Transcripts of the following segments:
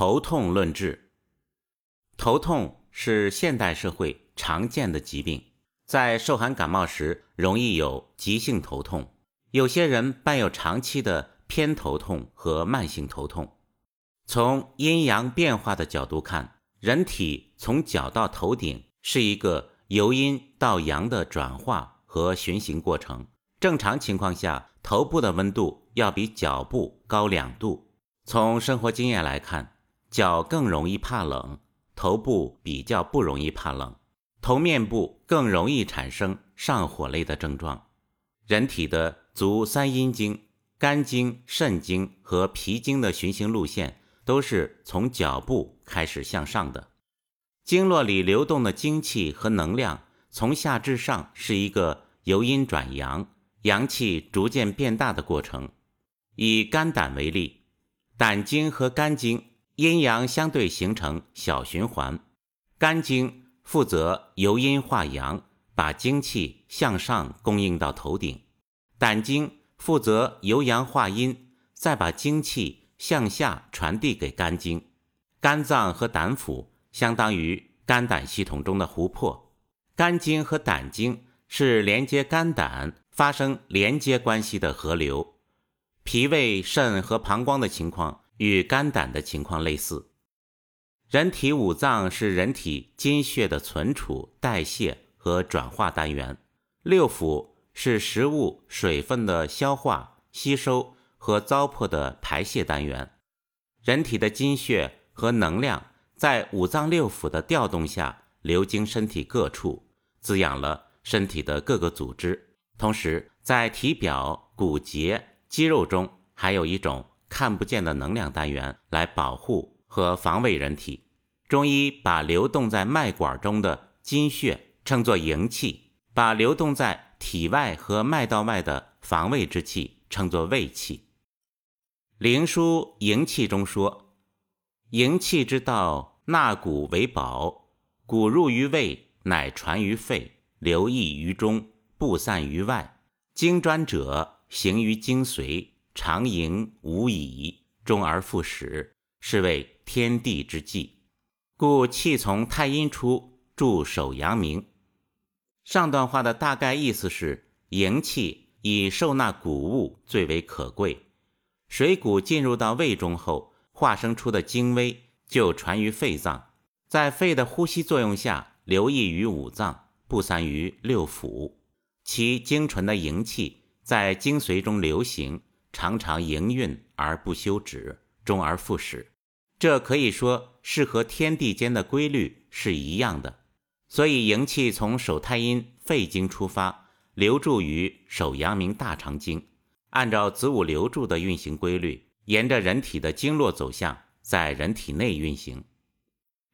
头痛论治。头痛是现代社会常见的疾病，在受寒感冒时容易有急性头痛，有些人伴有长期的偏头痛和慢性头痛。从阴阳变化的角度看，人体从脚到头顶是一个由阴到阳的转化和循行过程。正常情况下，头部的温度要比脚部高两度。从生活经验来看，脚更容易怕冷，头部比较不容易怕冷，头面部更容易产生上火类的症状。人体的足三阴经、肝经、肾经和脾经的循行路线都是从脚部开始向上的。经络里流动的精气和能量，从下至上是一个由阴转阳、阳气逐渐变大的过程。以肝胆为例。胆经和肝经阴阳相对形成小循环，肝经负责由阴化阳，把精气向上供应到头顶；胆经负责由阳化阴，再把精气向下传递给肝经。肝脏和胆腑相当于肝胆系统中的湖泊，肝经和胆经是连接肝胆发生连接关系的河流。脾胃肾和膀胱的情况与肝胆的情况类似。人体五脏是人体精血的存储、代谢和转化单元，六腑是食物水分的消化、吸收和糟粕的排泄单元。人体的精血和能量在五脏六腑的调动下流经身体各处，滋养了身体的各个组织，同时在体表、骨节。肌肉中还有一种看不见的能量单元来保护和防卫人体。中医把流动在脉管中的精血称作营气，把流动在体外和脉道外的防卫之气称作卫气。《灵枢·营气》中说：“营气之道，纳谷为宝，谷入于胃，乃传于肺，流溢于中，布散于外。经专者。”行于精髓，常盈无已，终而复始，是谓天地之纪。故气从太阴出，助守阳明。上段话的大概意思是：营气以受纳谷物最为可贵，水谷进入到胃中后，化生出的精微就传于肺脏，在肺的呼吸作用下，流溢于五脏，布散于六腑，其精纯的营气。在精髓中流行，常常营运而不休止，终而复始。这可以说是和天地间的规律是一样的。所以，营气从手太阴肺经出发，流注于手阳明大肠经，按照子午流注的运行规律，沿着人体的经络走向，在人体内运行。《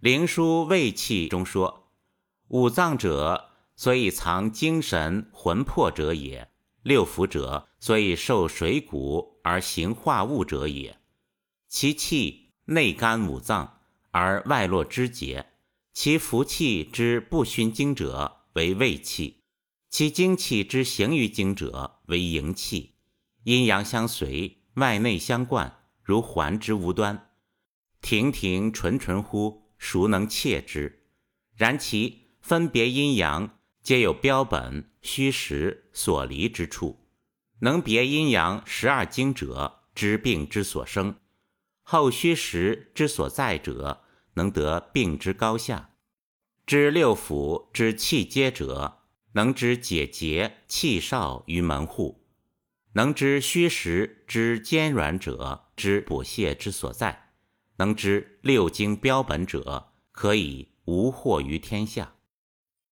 灵枢·卫气》中说：“五脏者，所以藏精神魂魄者也。”六腑者，所以受水谷而行化物者也。其气内干五脏，而外络肢节；其服气之不循经者为胃气，其精气之行于经者为营气。阴阳相随，外内相贯，如环之无端。亭亭纯纯乎？孰能切之？然其分别阴阳。皆有标本虚实所离之处，能别阴阳十二经者，知病之所生；后虚实之所在者，能得病之高下；知六腑之气结者，能知解结气少于门户；能知虚实之坚软者，知补泻之所在；能知六经标本者，可以无惑于天下。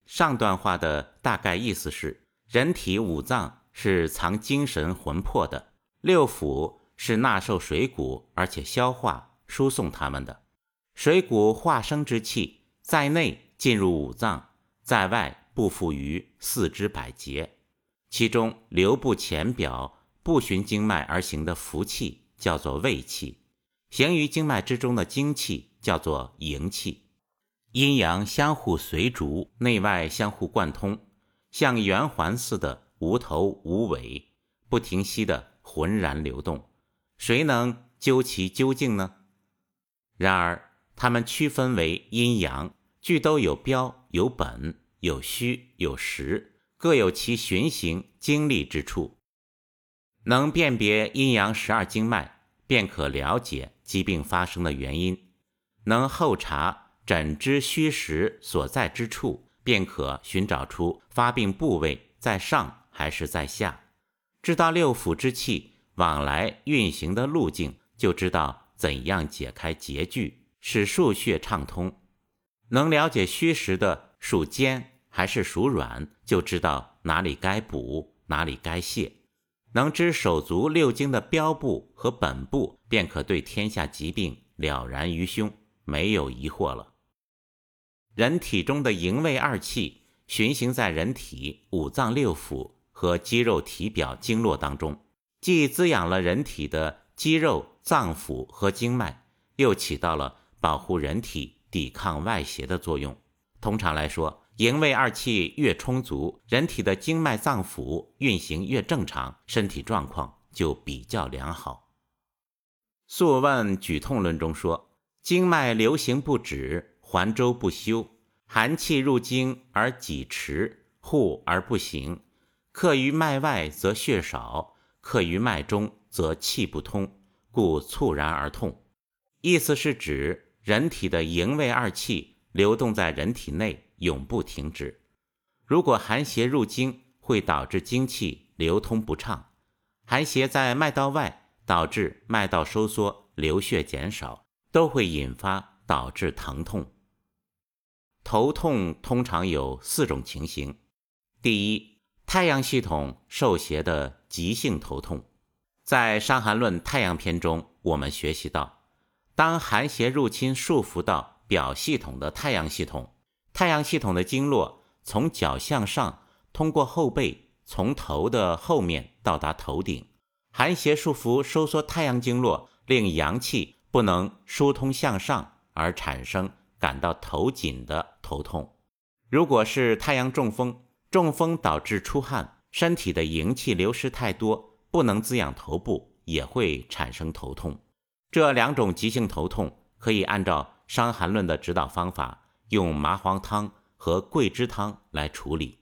上段话的大概意思是：人体五脏是藏精神魂魄的，六腑是纳受水谷而且消化输送它们的。水谷化生之气在内进入五脏，在外布附于四肢百节。其中流布浅表、不循经脉而行的浮气叫做胃气，行于经脉之中的精气叫做营气。阴阳相互随逐，内外相互贯通，像圆环似的无头无尾，不停息的浑然流动。谁能究其究竟呢？然而，它们区分为阴阳，俱都有标有本，有虚有实，各有其循行经历之处。能辨别阴阳十二经脉，便可了解疾病发生的原因；能后查诊之虚实所在之处，便可寻找出发病部位在上还是在下。知道六腑之气往来运行的路径，就知道怎样解开结句，使数穴畅通。能了解虚实的属坚还是属软，就知道哪里该补，哪里该泻。能知手足六经的标部和本部，便可对天下疾病了然于胸，没有疑惑了。人体中的营卫二气循行在人体五脏六腑。和肌肉体表经络当中，既滋养了人体的肌肉、脏腑和经脉，又起到了保护人体、抵抗外邪的作用。通常来说，营卫二气越充足，人体的经脉、脏腑运行越正常，身体状况就比较良好。《素问·举痛论》中说：“经脉流行不止，环周不休，寒气入经而己迟，护而不行。”克于脉外则血少，克于脉中则气不通，故猝然而痛。意思是指人体的营卫二气流动在人体内，永不停止。如果寒邪入经，会导致精气流通不畅；寒邪在脉道外，导致脉道收缩，流血减少，都会引发导致疼痛。头痛通常有四种情形：第一，太阳系统受邪的急性头痛，在《伤寒论·太阳篇》中，我们学习到，当寒邪入侵束缚到表系统的太阳系统，太阳系统的经络从脚向上，通过后背，从头的后面到达头顶，寒邪束缚收缩太阳经络，令阳气不能疏通向上，而产生。感到头紧的头痛。如果是太阳中风，中风导致出汗，身体的营气流失太多，不能滋养头部，也会产生头痛。这两种急性头痛可以按照《伤寒论》的指导方法，用麻黄汤和桂枝汤来处理。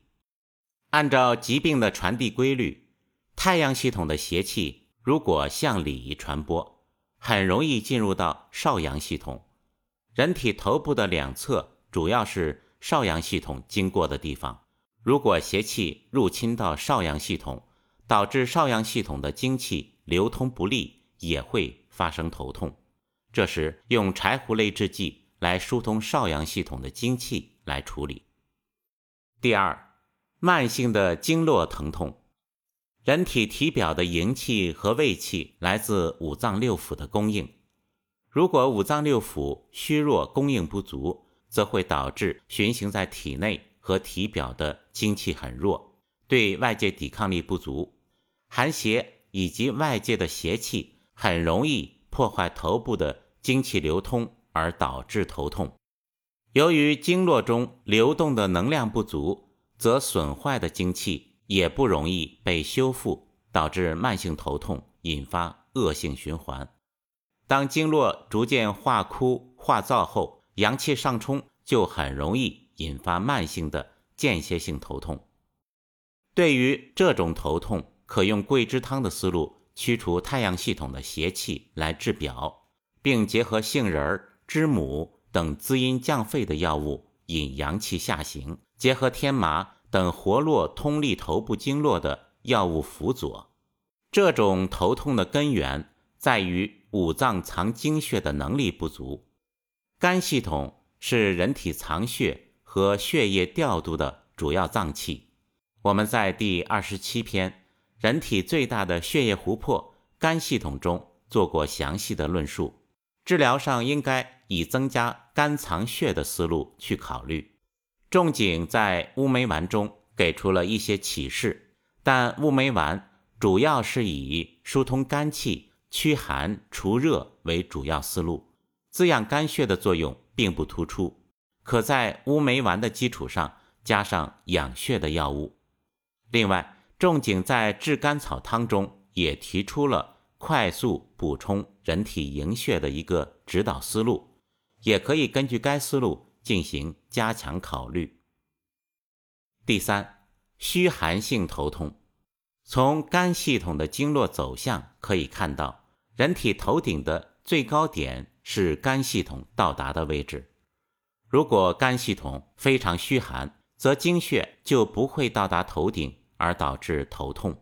按照疾病的传递规律，太阳系统的邪气如果向里传播，很容易进入到少阳系统。人体头部的两侧主要是少阳系统经过的地方。如果邪气入侵到少阳系统，导致少阳系统的精气流通不利，也会发生头痛。这时用柴胡类制剂来疏通少阳系统的精气来处理。第二，慢性的经络疼痛，人体体表的营气和胃气来自五脏六腑的供应，如果五脏六腑虚弱，供应不足，则会导致循行在体内。和体表的精气很弱，对外界抵抗力不足，寒邪以及外界的邪气很容易破坏头部的精气流通，而导致头痛。由于经络中流动的能量不足，则损坏的精气也不容易被修复，导致慢性头痛，引发恶性循环。当经络逐渐化枯化燥后，阳气上冲，就很容易。引发慢性的间歇性头痛。对于这种头痛，可用桂枝汤的思路驱除太阳系统的邪气来治表，并结合杏仁、知母等滋阴降肺的药物引阳气下行，结合天麻等活络通利头部经络的药物辅佐。这种头痛的根源在于五脏藏精血的能力不足。肝系统是人体藏血。和血液调度的主要脏器，我们在第二十七篇“人体最大的血液湖泊——肝系统”中做过详细的论述。治疗上应该以增加肝藏血的思路去考虑。仲景在乌梅丸中给出了一些启示，但乌梅丸主要是以疏通肝气、驱寒除热为主要思路，滋养肝血的作用并不突出。可在乌梅丸的基础上加上养血的药物。另外，仲景在治甘草汤中也提出了快速补充人体营血的一个指导思路，也可以根据该思路进行加强考虑。第三，虚寒性头痛，从肝系统的经络走向可以看到，人体头顶的最高点是肝系统到达的位置。如果肝系统非常虚寒，则经血就不会到达头顶，而导致头痛。《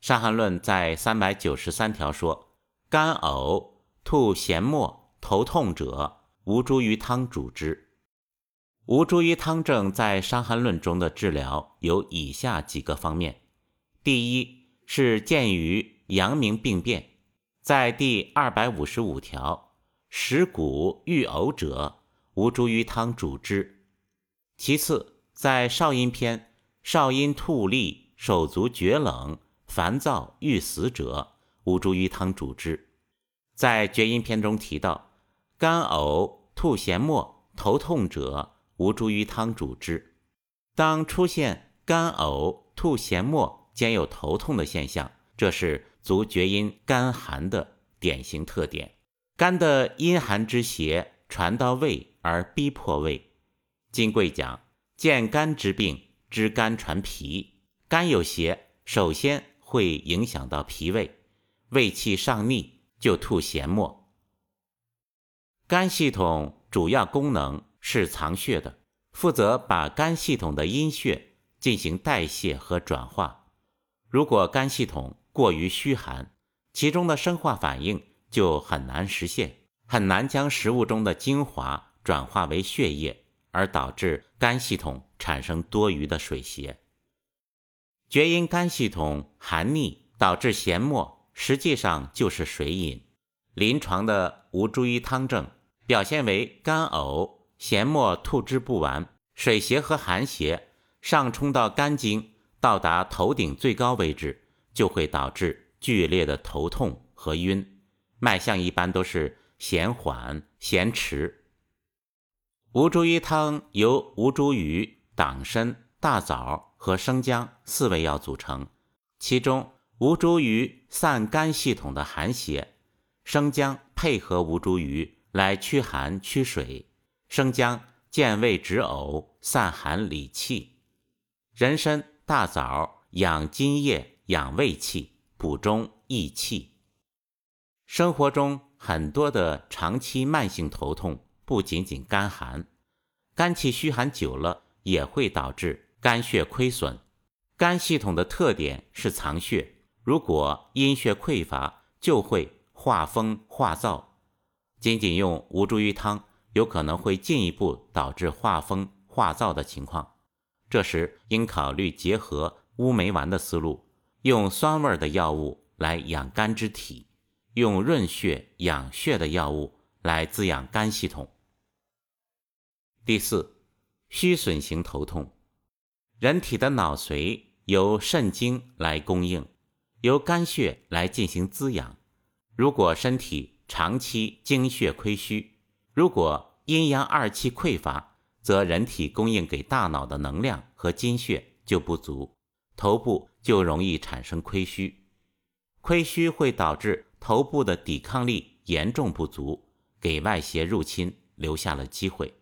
伤寒论》在三百九十三条说：“肝呕、吐涎沫、头痛者，吴茱萸汤主之。”吴茱萸汤症在《伤寒论》中的治疗有以下几个方面：第一是见于阳明病变，在第二百五十五条，食谷欲呕者。无茱萸汤主之。其次，在少阴篇，少阴吐利，手足厥冷，烦躁欲死者，无茱萸汤主之。在厥阴篇中提到，干呕、吐涎沫、头痛者，无茱萸汤主之。当出现干呕、吐涎沫兼有头痛的现象，这是足厥阴肝寒的典型特点。肝的阴寒之邪传到胃。而逼迫胃。金匮讲：见肝之病，知肝传脾。肝有邪，首先会影响到脾胃，胃气上逆，就吐涎沫。肝系统主要功能是藏血的，负责把肝系统的阴血进行代谢和转化。如果肝系统过于虚寒，其中的生化反应就很难实现，很难将食物中的精华。转化为血液，而导致肝系统产生多余的水邪。厥阴肝系统寒逆导致涎沫，实际上就是水饮。临床的吴茱萸汤症表现为干呕、涎沫吐之不完，水邪和寒邪上冲到肝经，到达头顶最高位置，就会导致剧烈的头痛和晕。脉象一般都是弦缓、弦迟。吴茱萸汤由吴茱萸、党参、大枣和生姜四味药组成，其中吴茱萸散肝系统的寒邪，生姜配合吴茱萸来驱寒驱水，生姜健胃止呕、散寒理气，人参、大枣养津液、养胃气、补中益气。生活中很多的长期慢性头痛。不仅仅肝寒，肝气虚寒久了也会导致肝血亏损。肝系统的特点是藏血，如果阴血匮乏，就会化风化燥。仅仅用吴茱萸汤，有可能会进一步导致化风化燥的情况。这时应考虑结合乌梅丸的思路，用酸味的药物来养肝之体，用润血养血的药物来滋养肝系统。第四，虚损型头痛，人体的脑髓由肾经来供应，由肝血来进行滋养。如果身体长期精血亏虚，如果阴阳二气匮乏，则人体供应给大脑的能量和精血就不足，头部就容易产生亏虚。亏虚会导致头部的抵抗力严重不足，给外邪入侵留下了机会。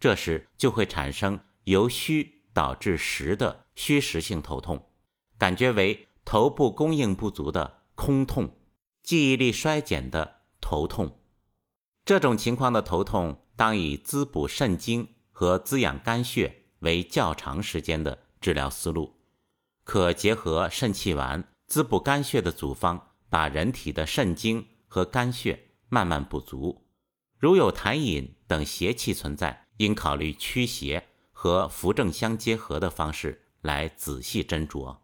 这时就会产生由虚导致实的虚实性头痛，感觉为头部供应不足的空痛，记忆力衰减的头痛。这种情况的头痛，当以滋补肾精和滋养肝血为较长时间的治疗思路，可结合肾气丸滋补肝血的组方，把人体的肾精和肝血慢慢补足。如有痰饮等邪气存在，应考虑驱邪和扶正相结合的方式来仔细斟酌。